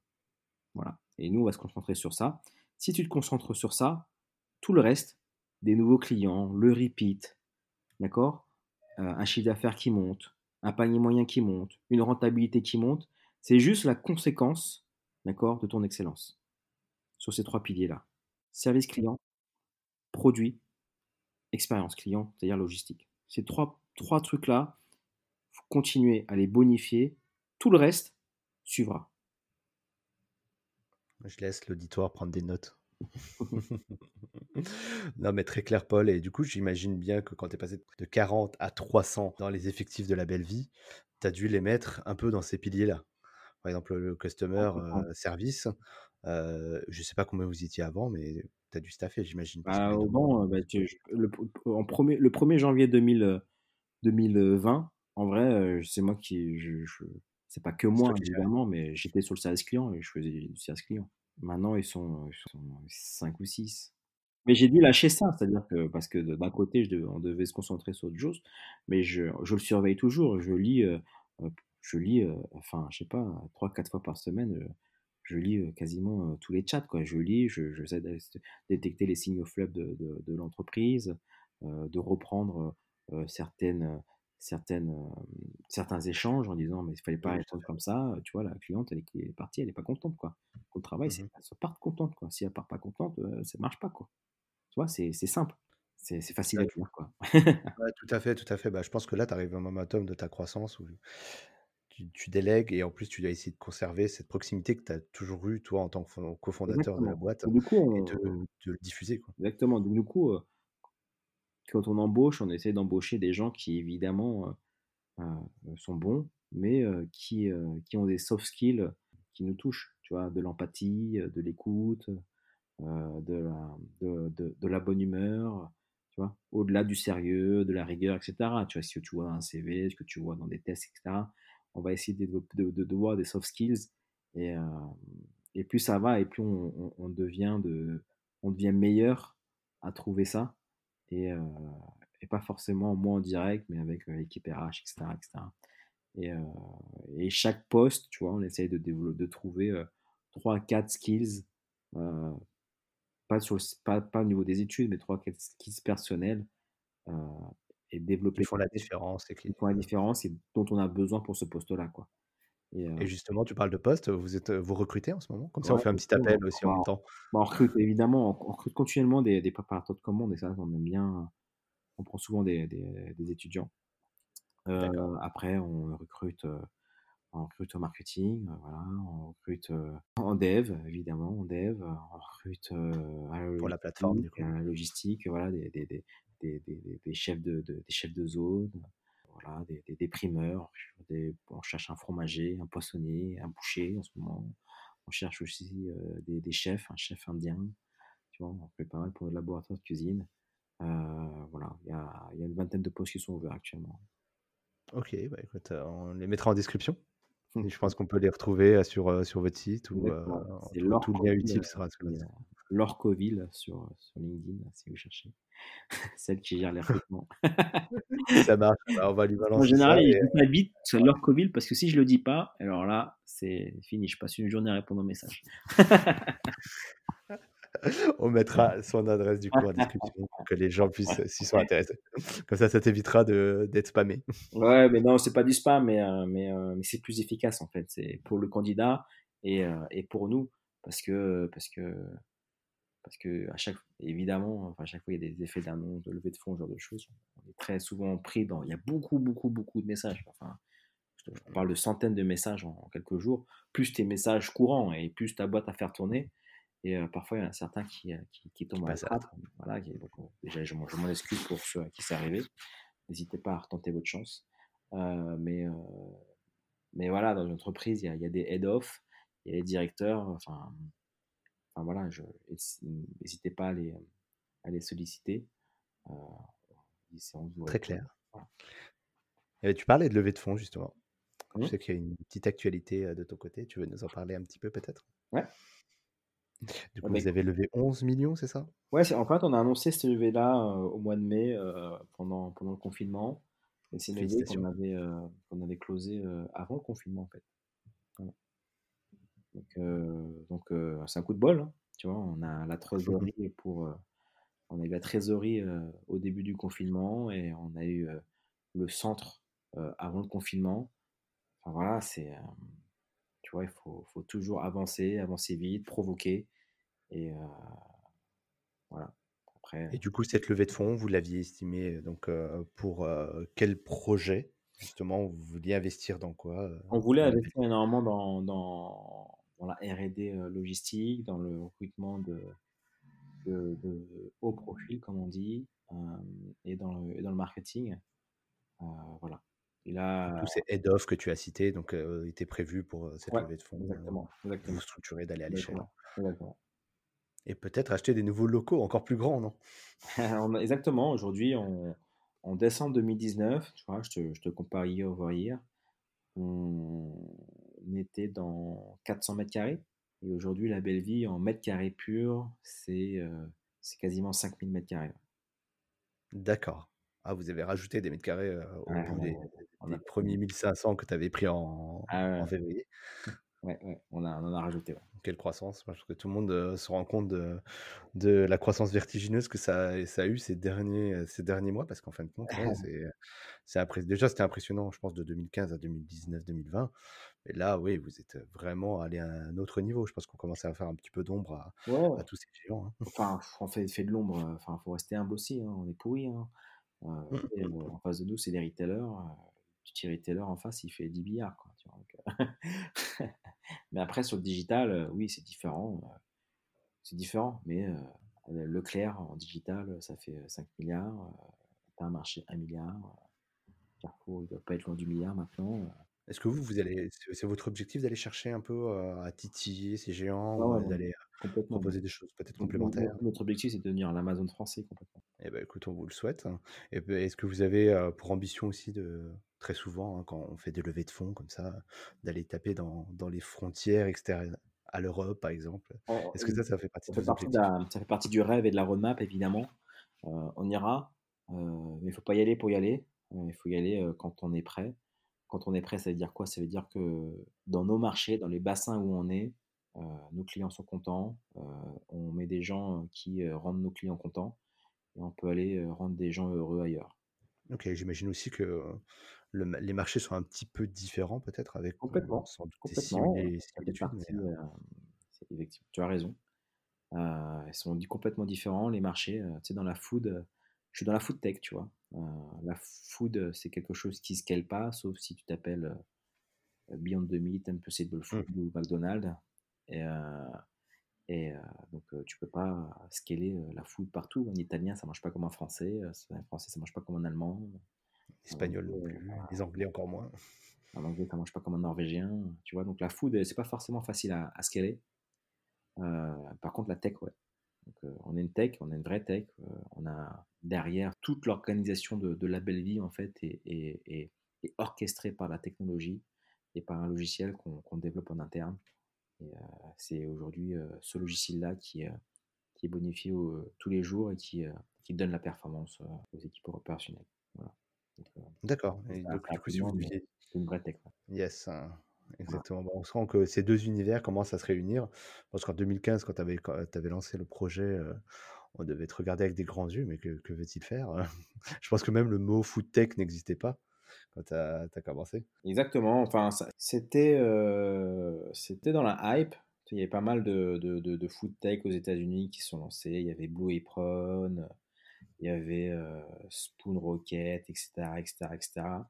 Voilà. Et nous, on va se concentrer sur ça. Si tu te concentres sur ça, tout le reste, des nouveaux clients, le repeat, d'accord, euh, un chiffre d'affaires qui monte, un panier moyen qui monte, une rentabilité qui monte, c'est juste la conséquence, d'accord, de ton excellence sur ces trois piliers-là. Service client, produit, expérience client, c'est-à-dire logistique. Ces trois, trois trucs-là, continuer à les bonifier. Tout le reste suivra. Je laisse l'auditoire prendre des notes. non, mais très clair, Paul. Et du coup, j'imagine bien que quand tu es passé de 40 à 300 dans les effectifs de la belle vie, tu as dû les mettre un peu dans ces piliers-là. Par exemple, le customer euh, service, Euh, je sais pas combien vous étiez avant, mais tu as dû staffer, j'imagine, parce que Bah, les au 2 premiers banc, heu, mois, bah, c'est tu je le p en 1er le 1er janvier 2000, heu, 2020, en vrai, c'est moi qui je je c'est pas que c'est toi moi qui évidemment, mais j'étais sur le service client et je faisais du service client. Maintenant, ils sont, ils sont 5 ou 6. Mais j'ai dû lâcher ça, c'est-à-dire que parce que de d'un côté, je devais on devait se concentrer sur autre chose, mais je je le surveille toujours. Je lis, heu, je lis, enfin, je sais pas, 3-4 fois par semaine, je lis, quasiment, tous les chats, quoi. Je lis, je j'essaie de détecter les signaux faibles de de de l'entreprise, de reprendre, certaines, certaines, certains échanges en disant: «Mais il fallait pas répondre fait. comme ça», tu vois? La cliente, elle est partie, elle est pas contente, quoi. Au travail, c'est mh. qu'elle se parte contente, quoi. Si elle part pas contente, ça marche pas, quoi. Tu vois? C'est simple, c'est facile Ouais, à dire, quoi. ouais, tout à fait, tout à fait. Bah, je pense que là, tu arrives à un momentum de ta croissance où tu tu délègues et en plus, tu dois essayer de conserver cette proximité que tu as toujours eue, toi, en tant que fon cofondateur de la boîte Et de de le diffuser, quoi. exactement, donc du coup, quand on embauche, on essaie d'embaucher des gens qui évidemment, heu heu, sont bons, mais qui, qui ont des soft skills qui nous touchent, tu vois? De l'empathie, de l'écoute, de la bonne humeur, tu vois? Au-delà du sérieux, de la rigueur et cetera, tu vois? Que tu vois dans un CV, ce que tu vois dans des tests et cetera. On va essayer de de voir des soft skills et et plus ça va et plus on devient de on devient meilleur à trouver ça et pas forcément moi en direct, mais avec, l'équipe RH et cetera et chaque poste, tu vois, on essaye de de trouver, heu, 3-4 skills, heu pas sur le s pas pas au niveau des études, mais 3-4 skills personnels, et Qui développer font la différence et qui qui font la différence et dont on a besoin pour ce poste-là, quoi et justement, tu parles de poste, vous êtes, vous recrutez en ce moment? Comme ça, on fait un petit appel on aussi en même temps. on recrute évidemment, on on recrute continuellement des des préparateurs de commandes et ça, on aime bien, on prend souvent des des des étudiants. Après on recrute, on recrute au marketing, voilà, on recrute, en dev évidemment, en dev, on recrute, à Pour la plateforme, à la logistique, voilà, des des chefs de de des chefs de zone, voilà, des des des primeurs, des on cherche un fromager, un poissonnier, un boucher en ce moment. On cherche aussi, heu, des chefs, un chef indien, tu vois? On fait pas mal pour le laboratoire de cuisine. Heu, voilà, il y a il y a une vingtaine de postes qui sont ouverts actuellement. OK, bah, écoute, heu, on les mettra en description et je pense qu'on peut les retrouver, sur, sur votre site ou, tout tout lien utile sera sous la c'est, heu, description. Laure Coville sur, sur LinkedIn, si vous cherchez. Celle qui gère les recrutements. Ça marche, on va lui En balancer ça général, et je dis ça vite, c'est Laure Coville, parce que si je le dis pas, alors là, c'est fini, je passe une journée à répondre aux messages. on mettra son adresse, du coup, en description pour que les gens puissent, s'ils sont intéressés. Comme ça, ça t'évitera d'être spammé. Ouais, mais non, c'est pas du spam, mais, mais, heu, mais c'est plus efficace en fait. C'est pour le candidat et, heu, et pour nous, parce que, parce que, parce que à chaque, évidemment, enfin, à chaque fois, il y a des effets d'annonce, de levée de fonds, ce genre de choses. On est très souvent pris dans, il y a beaucoup, beaucoup, beaucoup de messages. Enfin, je te je te parle de centaines de messages en, en quelques jours, plus tes messages courants et plus ta boîte à faire tourner. Et euh, parfois, il y en a certains qui, euh, qui, tombent à la trappe. Voilà, qui- donc, euh, déjà, je, m'en je m'en excuse pour ceux à qui c'est arrivé. N'hésitez pas à retenter votre chance. Euh, mais, euh, mais voilà, dans une entreprise, il y a, il y a des head-off, il y a les directeurs. Enfin, enfin voilà, je, n'hésitez pas à les, à les solliciter. Euh, Très clair. Voilà. Et tu parlais de levée de fonds, justement. Je sais qu'il y a une petite actualité, heu, de ton côté. Tu veux nous en parler un petit peu, peut-être? Ouais. Du coup, bah, vous avez levé 11 millions, c'est ça? Ouais, en fait, on a annoncé cette levée-là, au mois de mai, pendant pendant le confinement et c'est une levée qu'on avait, qu'on avait closée, avant le confinement, en fait. Donc donc heu, c'est un coup de bol, hein, tu vois? On a la trésorerie pour, heu, on a eu la trésorerie, au début du confinement et on a eu, le centre, avant le confinement. Enfin voilà, c'est, tu vois, il faut faut toujours avancer, avancer vite, provoquer et voilà. Après Et du coup, cette levée de fonds, vous l'aviez estimée, donc, pour, quel projet? Justement, vous vouliez investir dans quoi, On voulait investir énormément dans dans dans la R&D, heu, logistique, dans le recrutement de de de haut profil, comme on dit, hem et dans le et dans le marketing, heu, voilà et là, tous ces head-off que tu as cités, donc étaient prévus pour, cette ouais, levée de fonds, heu, exactement, vous exactement, structurer, d'aller à l'échelle exactement, exactement. et peut-être acheter des nouveaux locaux encore plus grands, non? Exactement, aujourd'hui, on en décembre 2019, tu vois, je te je te compare year over year, on était dans 400 carrés et aujourd'hui, la belle vie en mètres carrés purs, c'est, c'est quasiment 5000 carrés. D'accord. Ah, vous avez rajouté des mètres carrés, heu, au Ouais, bout on a des on des premiers 1 500 que tu avais pris en ah en février. ouais, ouais, on a on en a rajouté, ouais. Quelle croissance! Parce que tout le monde, heu, se rend compte de de la croissance vertigineuse que ça a ça a eu ces derniers, heu, ces derniers mois parce qu'en fin de compte, ouais, c'est, déjà, c'était impressionnant, je pense, de 2015 à 2019-2020. Et là, oui, vous êtes, vraiment allés à un autre niveau. Je pense qu'on commençait à faire un petit peu d'ombre à à tous ces géants, hein. enfin, on fait fait de l'ombre, enfin, faut rester humble aussi, hein, on est pourris, hein. Mmh, tu mmh, mmh. en face de nous, c'est des retailers, heu, petit retailer en face, il fait 10 billards, quoi, tu vois? Donc, heu, mais après sur le digital, oui, c'est différent, c'est différent, mais Leclerc en digital, ça fait, heu, 5 000 000 tu un marché 1 000 000 Carrefour, il doit pas être loin du milliard maintenant. Est-ce que vous, vous allez c'est c'est votre objectif d'aller chercher un peu, à titiller ces géants ou, ouais, ouais, d'aller, complètement. proposer des choses peut-être no complémentaires? no notre objectif, c'est de devenir l'Amazon français complètement. Eh ben, écoute, on vous le souhaite et beh, est-ce que vous avez, pour ambition aussi de très souvent, hein, quand on fait des levées de fonds comme ça, d'aller taper dans dans les frontières extérieures à l'Europe, par exemple? Est-ce que ça, ça fait partie ça de fait vos partie de objectifs? la ça fait partie du rêve et de la roadmap évidemment. On ira, mais il faut pas y aller pour y aller. Il faut y aller, quand on est prêt. Quand on est prêt, ça veut dire quoi? Ça veut dire que dans nos marchés, dans les bassins où on est, heu, nos clients sont contents, heu, on met des gens, heu, qui, rendent nos clients contents et on peut aller, rendre des gens heureux ailleurs. OK, j'imagine aussi que, le les marchés sont un petit peu différents peut-être avec, Complètement, sans doute complètement, similitudes, mais, tu as raison. Ils sont complètement différents les marchés, tu sais dans la food, je suis dans la food tech, tu vois? Heu, la food, c'est quelque chose qui scale pas sauf si tu t'appelles, heu, Beyond Meat, Impossible mmh, Food ou McDonald's et heu et heu, donc tu peux pas scaler, la food partout. Un Italien, ça mange pas comme un Français, un Français, ça mange pas comme un Allemand, un Anglais, espagnol non plus, les Anglais encore moins. un Anglais, ça mange pas comme un Norvégien, tu vois? Donc la food, heu, c'est pas forcément facile à à scaler. Par contre la tech, ouais. Donc, heu, on est une tech, on est une vraie tech, heu, on a derrière toute l'organisation de de la belle vie en fait est est est est orchestrée par la technologie et par un logiciel qu'on développe en interne et heu, c'est aujourd'hui, ce logiciel-là qui, est bonifié au tous les jours et qui, donne la performance, aux équipes opérationnelles. Voilà. D'accord et donc du coup, si vous rapidement, mais deviez c'est une vraie tech, ouais. yes, hein. Exactement. Bon, on sent que ces 2 univers commencent à se réunir parce qu'en 2015, quand tu avais avais lancé le projet, heu, on devait te regarder avec des grands yeux, mais que que veut-il faire? Je pense que même le mot food tech n'existait pas quand tu as as commencé. Exactement, enfin c'était, c'était dans la hype. Il y avait pas mal de de de de food tech aux États-Unis qui se sont lancés. Il y avait Blue Apron, il y avait, heu, Spoon Rocket et cetera et cetera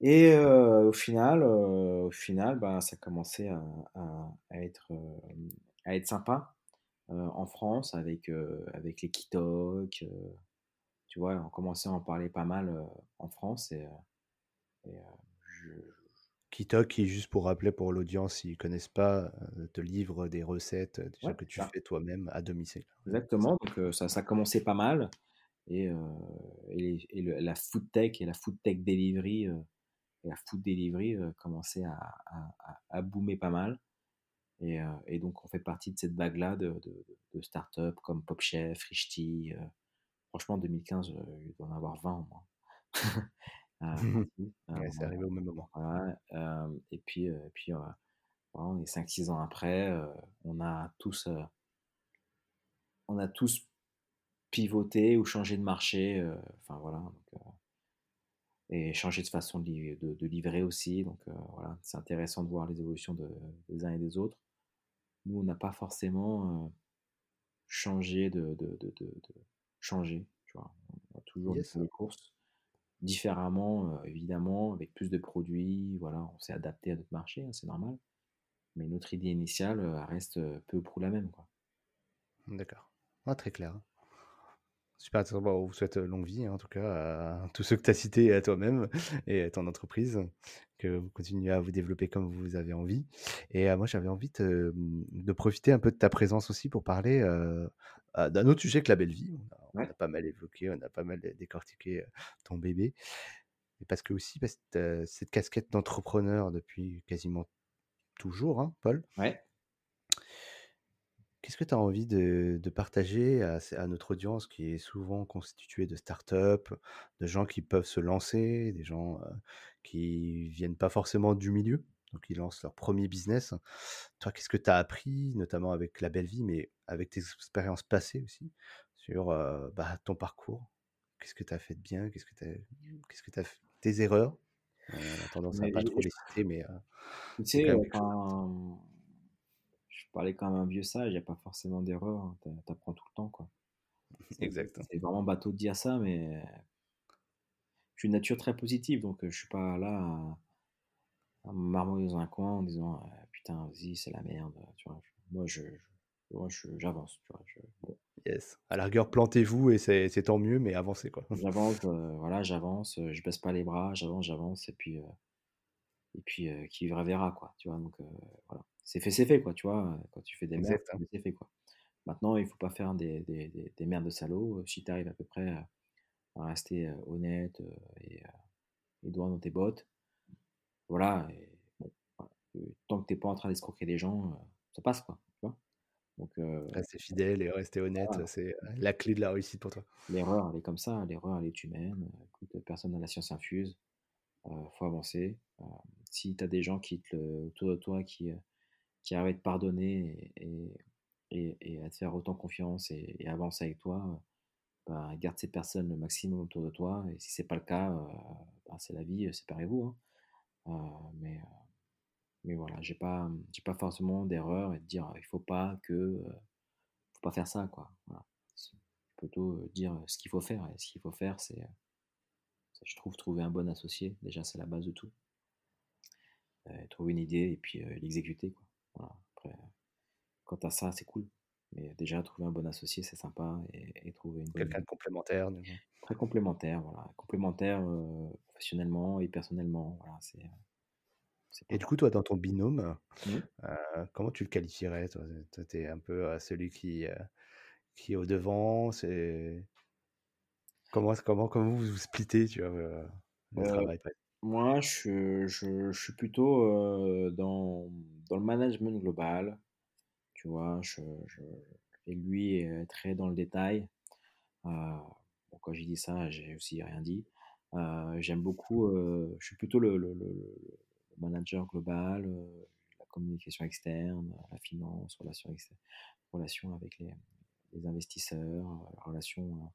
et au final, au final, bah, ça commençait à à à être, à être sympa, en France avec, avec les Kitok, tu vois? On commençait à en parler pas mal, en France et et je Kitok qui, juste pour rappeler pour l'audience, s'ils connaissent pas, te livre des recettes, heu, déjà ouais, que tu ça. fais toi-même à domicile. Exactement, donc ça ça commençait pas mal et et et le la food tech et la food tech delivery, et la food delivery, heu, commençait à à boomer pas mal et heu et donc on fait partie de cette vague-là de de de start-up comme Popchef, Richti, heu, franchement en 2015, heu, il doit en avoir 20 au moins. Ouais, c'est arrivé au même moment. voilà, et puis, et puis, voilà, on est 5-6 ans après, on a tous, on a tous pivoté ou changé de marché, enfin voilà, donc et changer de façon de li de de livrer aussi, donc heu, voilà, c'est intéressant de voir les évolutions de des uns et des autres. Nous, on n'a pas forcément, heu, changé de changer, tu vois? On a toujours Yes. fait les courses différemment, heu, évidemment, avec plus de produits, voilà, on s'est adapté à notre marché, hein, c'est normal, mais notre idée initiale, reste, peu ou prou la même, quoi. D'accord. Ah, très clair. Super. Bon, on vous souhaite longue vie, hein, en tout cas, à tous ceux que tu as cités et à toi-même et à ton entreprise, que vous continuez à vous développer comme vous avez envie. Et moi, j'avais envie de, de, profiter un peu de ta présence aussi pour parler euh, d'un autre sujet que la belle vie. On a, on a, pas mal évoqué, on a pas mal décortiqué ton bébé. Et parce que aussi, parce que cette casquette d'entrepreneur depuis quasiment toujours, hein, Paul. Ouais. Qu'est-ce que tu as envie de, de partager à, à, notre audience qui est souvent constituée de startups, de gens qui peuvent se lancer, des gens euh, qui viennent pas forcément du milieu, donc ils lancent leur premier business. Toi, qu'est-ce que tu as appris, notamment avec la belle vie, mais avec tes expériences passées aussi, sur euh, bah, ton parcours? Qu'est-ce que tu as fait de bien? Qu'est-ce que tu as, qu'est-ce que as fait Tes erreurs? On a tendance à pas trop les citer, mais. Euh, tu sais, parlais quand même un vieux sage, il n'y a pas forcément d'erreur, hein, tu apprends tout le temps. quoi. Exact. C'est vraiment bateau de dire ça, mais je suis une nature très positive, donc je suis pas là à, à me dans un coin en disant putain, vas-y, c'est la merde. Tu vois, moi, je, j'avance. Tu vois, Yes. À la rigueur, plantez-vous et c'est tant mieux, mais avancez quoi. J'avance, voilà, j'avance, je baisse pas les bras, j'avance, j'avance, et puis, et puis qui verra verra quoi. Tu vois, donc voilà c'est fait, c'est fait, quoi, tu vois. Quand tu fais des merdes, c'est fait, quoi. Maintenant, il faut pas faire des, des, des, merdes de salauds. Si tu arrives à peu près à, rester honnête et, et, droit dans tes bottes, voilà. tant que tu n'es pas en train d'escroquer les gens, ça passe, quoi. Tu vois? Donc, rester fidèle et rester honnête, c'est la clé de la réussite pour toi. L'erreur, elle est comme ça. L'erreur, elle est humaine. Écoute, personne n'a la science infuse. Il faut avancer. si tu as des gens qui te, autour de toi qui qui arrive à te pardonner et, à te faire autant confiance et, et avance avec toi, bah, garde ces personnes le maximum autour de toi. Et si c'est pas le cas, euh, bah, c'est la vie, séparez-vous. Hein. Euh, mais, euh, voilà, j'ai pas, pas forcément d'erreur et de dire il faut pas que, faut pas faire ça quoi. Voilà. Plutôt dire ce qu'il faut faire. Et ce qu'il faut faire, c'est, je trouve, trouver un bon associé. Déjà, c'est la base de tout. trouver une idée et puis l'exécuter quoi. Après, quant à ça, c'est cool. Mais déjà, trouver un bon associé, c'est sympa. Et, trouver une Quelqu'un de complémentaire. Très complémentaire, voilà. Complémentaire euh, professionnellement et personnellement. Voilà, c'est, et du coup, toi, dans ton binôme, mmh. euh, comment tu le qualifierais Toi, tu es un peu euh, celui qui, qui est au devant. C'est... Comment, comment, comment vous vous splittez tu vois, le travail moi, je, je, suis plutôt dans, dans le management global, tu vois, je, je- et lui est très dans le détail. Euh, bon, quand j'ai dit ça, j'ai aussi rien dit. J'aime beaucoup, je suis plutôt le, le, manager global, la communication externe, la finance, relation, relation avec les, les investisseurs, la relation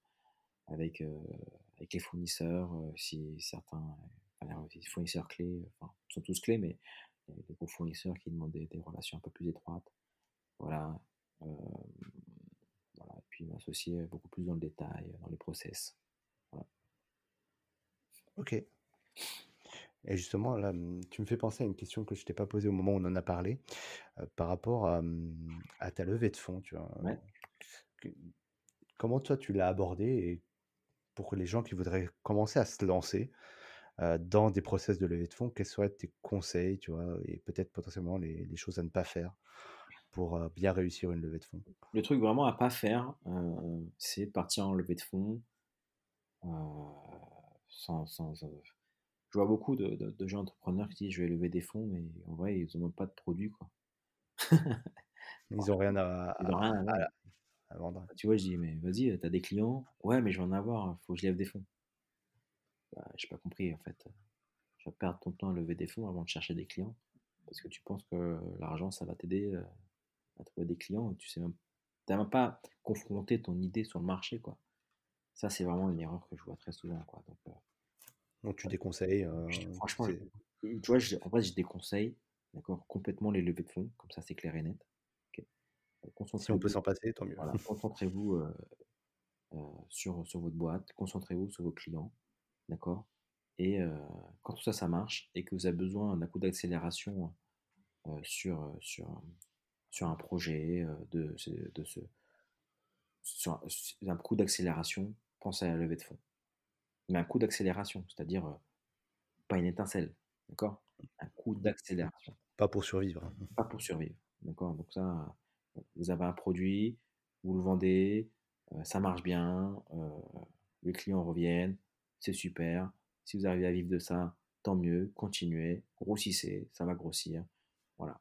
avec, avec les fournisseurs, si certains les fournisseurs clés, enfin, sont tous clés, mais les gros fournisseurs qui demandent des, relations un peu plus étroites. Voilà. Euh, voilà. Et puis m'associer beaucoup plus dans le détail, dans les process. Voilà. Ok. Et justement, là, tu me fais penser à une question que je t'ai pas posée au moment où on en a parlé, euh, par rapport à, à, ta levée de fonds. Tu vois. Comment toi tu l'as abordé et pour les gens qui voudraient commencer à se lancer, dans des process de levée de fonds, quels seraient tes conseils, tu vois, et peut-être potentiellement les, les, choses à ne pas faire pour bien réussir une levée de fonds? Le truc vraiment à pas faire, c'est partir en levée de fonds sans, sans je vois beaucoup de, de, gens entrepreneurs qui disent je vais lever des fonds, mais en vrai, ils n'ont pas de produit. Quoi. ils n'ont rien à, rien à, vendre. Tu vois, je dis, mais vas-y, tu as des clients? Ouais, mais je vais en avoir, il faut que je lève des fonds. Bah, j'ai pas compris en fait. Tu vas perdre ton temps à lever des fonds avant de chercher des clients parce que tu penses que l'argent ça va t'aider euh, à trouver des clients. Tu sais même, t'as même pas confronté ton idée sur le marché quoi. Ça c'est vraiment une erreur que je vois très souvent quoi. Donc, euh, tu déconseilles. Euh, franchement, tu vois, en fait je déconseille d'accord complètement les levées de fonds comme ça c'est clair et net. Si on peut s'en passer, tant mieux. concentrez-vous sur, sur votre boîte, concentrez-vous sur vos clients D'accord? Et quand tout ça, ça marche et que vous avez besoin d'un coup d'accélération sur, sur, sur un projet, de, de, ce, sur, un coup d'accélération, pense à la levée de fonds. Mais un coup d'accélération, c'est-à-dire pas une étincelle, d'accord? Un coup d'accélération. Pas pour survivre. Hein. Pas pour survivre, d'accord? Donc ça, vous avez un produit, vous le vendez, ça marche bien, les clients reviennent, c'est super. Si vous arrivez à vivre de ça, tant mieux, continuez, grossissez, ça va grossir. Voilà.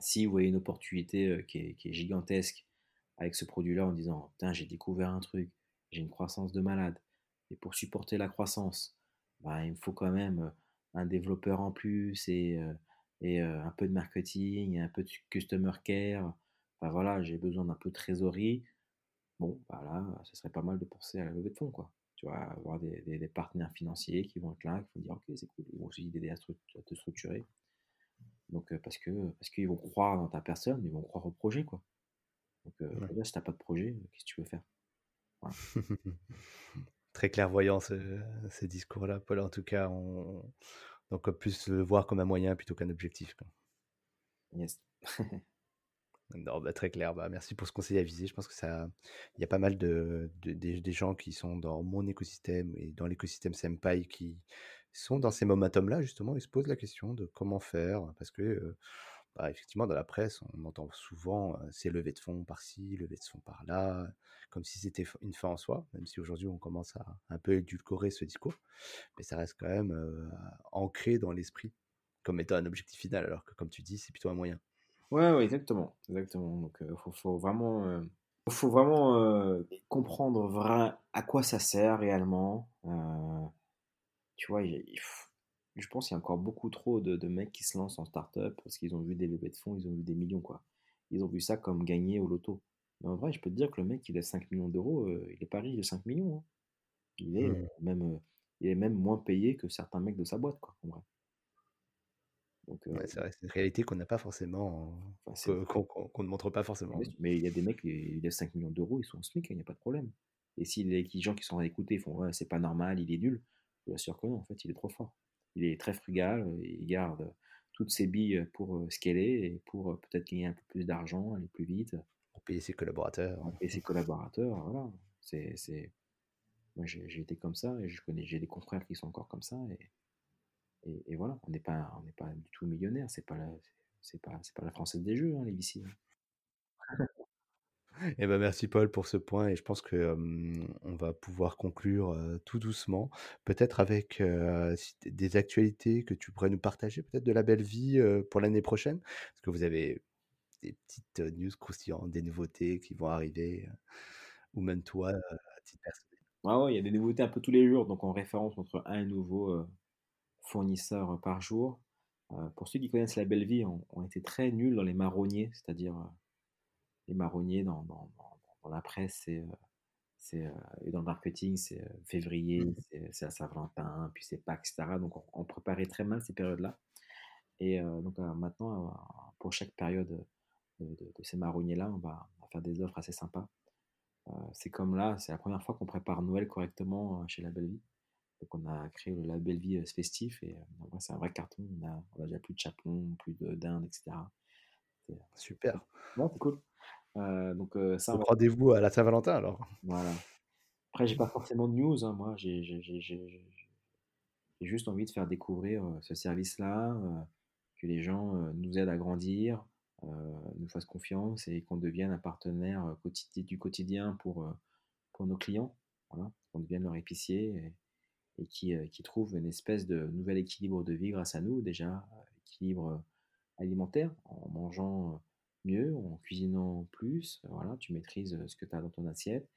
Si vous voyez une opportunité qui est, gigantesque avec ce produit-là en disant j'ai découvert un truc, j'ai une croissance de malade, et pour supporter la croissance, bah, il me faut quand même un développeur en plus et, et un peu de marketing, un peu de customer care. Enfin voilà, j'ai besoin d'un peu de trésorerie. Bon, bah ce serait pas mal de penser à la levée de fonds, quoi. Tu vois, avoir des, des, partenaires financiers qui vont être là, qui vont dire, ok, c'est cool, ils vont aussi t'aider à, te structurer. Donc, parce que parce qu'ils vont croire dans ta personne, ils vont croire au projet, quoi. Donc, euh, si t'as pas de projet, qu'est-ce que tu veux faire? Très clairvoyant ce, discours-là, Paul. En tout cas, on, donc plus le voir comme un moyen plutôt qu'un objectif. Yes. bah, très clair. Bah, merci pour ce conseil avisé. Je pense que ça, il y a pas mal de, des gens qui sont dans mon écosystème et dans l'écosystème Senpai qui sont dans ces momentum-là justement. Ils se posent la question de comment faire parce que bah, effectivement, dans la presse, on entend souvent ces levées de fonds par-ci, levées de fonds par-là, comme si c'était une fin en soi, même si aujourd'hui on commence à un peu édulcorer ce discours, mais ça reste quand même ancré dans l'esprit comme étant un objectif final, alors que comme tu dis, c'est plutôt un moyen. Ouais, ouais exactement, exactement. Donc, il faut, vraiment, faut vraiment comprendre à quoi ça sert réellement. tu vois, je pense qu'il y a encore beaucoup trop de, mecs qui se lancent en start-up parce qu'ils ont vu des levées de fonds, ils ont vu des millions, quoi. Ils ont vu ça comme gagner au loto. Mais en vrai, je peux te dire que le mec, il a 5 millions d'euros, euh, il est pas riche de 5 millions. Hein. Il, est, mmh. même, euh, il est même moins payé que certains mecs de sa boîte, quoi, en vrai. Euh, c'est une réalité qu'on n'a pas forcément, qu'on ne montre pas forcément. Mais il y a des mecs, il a 5 millions d'euros, ils sont en SMIC, il n'y a pas de problème. Et si les gens qui sont à écouter font ouais, c'est pas normal, il est nul, je sûr que non, en fait, il est trop fort il est très frugal, il garde toutes ses billes pour scaler et pour peut-être gagner un peu plus d'argent, aller plus vite. Pour payer ses collaborateurs. Pour payer ses collaborateurs, voilà. C'est, c'est... Moi, j'ai, été comme ça et je connais, j'ai des confrères qui sont encore comme ça et, et, voilà, on n'est pas, on n'est pas du tout millionnaire, c'est pas la, c'est pas, c'est pas la française des jeux, hein, les VC. Eh ben merci Paul pour ce point et je pense que on va pouvoir conclure tout doucement, peut-être avec des actualités que tu pourrais nous partager, peut-être de la belle vie pour l'année prochaine, parce que vous avez des petites news croustillantes, des nouveautés qui vont arriver, ou même toi à titre personnel. Ah ouais, il y a des nouveautés un peu tous les jours, donc on référence entre un nouveau fournisseur par jour. pour ceux qui connaissent la belle vie, on, on était très nuls dans les marronniers, c'est-à-dire les marronniers dans, dans, dans, la presse, euh, et dans le marketing, c'est février, mmh. c'est, la Saint-Valentin, puis c'est Pâques, etc. Donc on, préparait très mal ces périodes-là. Et donc maintenant, pour chaque période de, ces marronniers-là, on va, faire des offres assez sympas. c'est comme là, c'est la première fois qu'on prépare Noël correctement chez La Belle Vie. Donc on a créé le La Belle Vie festif et c'est un vrai carton. On a, on a déjà plus de chapons, plus de dinde, etc. Super. Bon, c'est cool. Euh, donc, euh, ça, rendez-vous à la Saint-Valentin alors. Voilà. Après, j'ai pas forcément de news. Hein, moi, j'ai juste envie de faire découvrir euh, ce service-là, que les gens nous aident à grandir, nous fassent confiance et qu'on devienne un partenaire quotidien, du quotidien pour, pour nos clients. Voilà, qu'on devienne leur épicier et, et qui, qui trouvent une espèce de nouvel équilibre de vie grâce à nous, déjà, équilibre alimentaire, en mangeant mieux, en cuisinant plus. Voilà, tu maîtrises ce que tu as dans ton assiette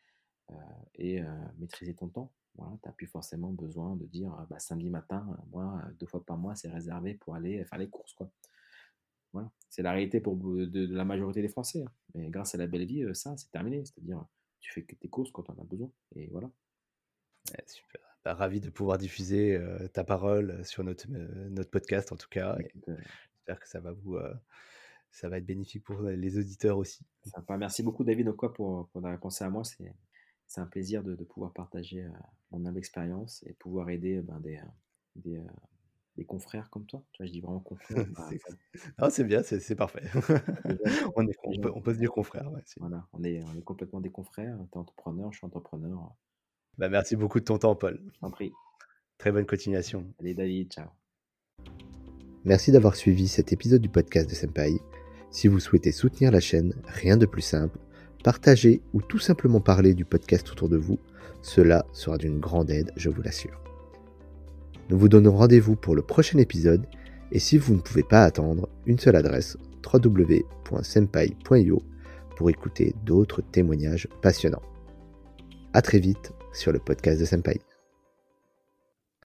et maîtriser ton temps. Voilà, tu n'as plus forcément besoin de dire bah, samedi matin, moi, deux fois par mois, c'est réservé pour aller faire les courses. Quoi. Voilà. C'est la réalité pour de, la majorité des Français. Hein. Mais grâce à la belle vie, ça, c'est terminé. C'est-à-dire, tu fais que tes courses quand tu en as besoin. Et voilà. super. Bah, ravi de pouvoir diffuser ta parole sur notre, notre podcast, en tout cas. J'espère que ça va vous ça va être bénéfique pour les auditeurs aussi. Sympa. Merci beaucoup David quoi, pour, pour avoir pensé à moi. C'est, c'est un plaisir de, de pouvoir partager mon expérience et pouvoir aider ben, des, des, des confrères comme toi. Tu vois, je dis vraiment confrères. bah, C'est ah, bien, c'est parfait. On est on déjà, peut on peut se dire confrère, ouais, c'est voilà, on est, on est complètement des confrères. Tu es entrepreneur, je suis entrepreneur. Bah, merci beaucoup de ton temps, Paul. Je t'en prie. Très bonne continuation. Allez, David, ciao. Merci d'avoir suivi cet épisode du podcast de Senpai. Si vous souhaitez soutenir la chaîne, rien de plus simple, partager ou tout simplement parler du podcast autour de vous, cela sera d'une grande aide, je vous l'assure. Nous vous donnons rendez-vous pour le prochain épisode et si vous ne pouvez pas attendre, une seule adresse www.senpai.io pour écouter d'autres témoignages passionnants. À très vite sur le podcast de Senpai.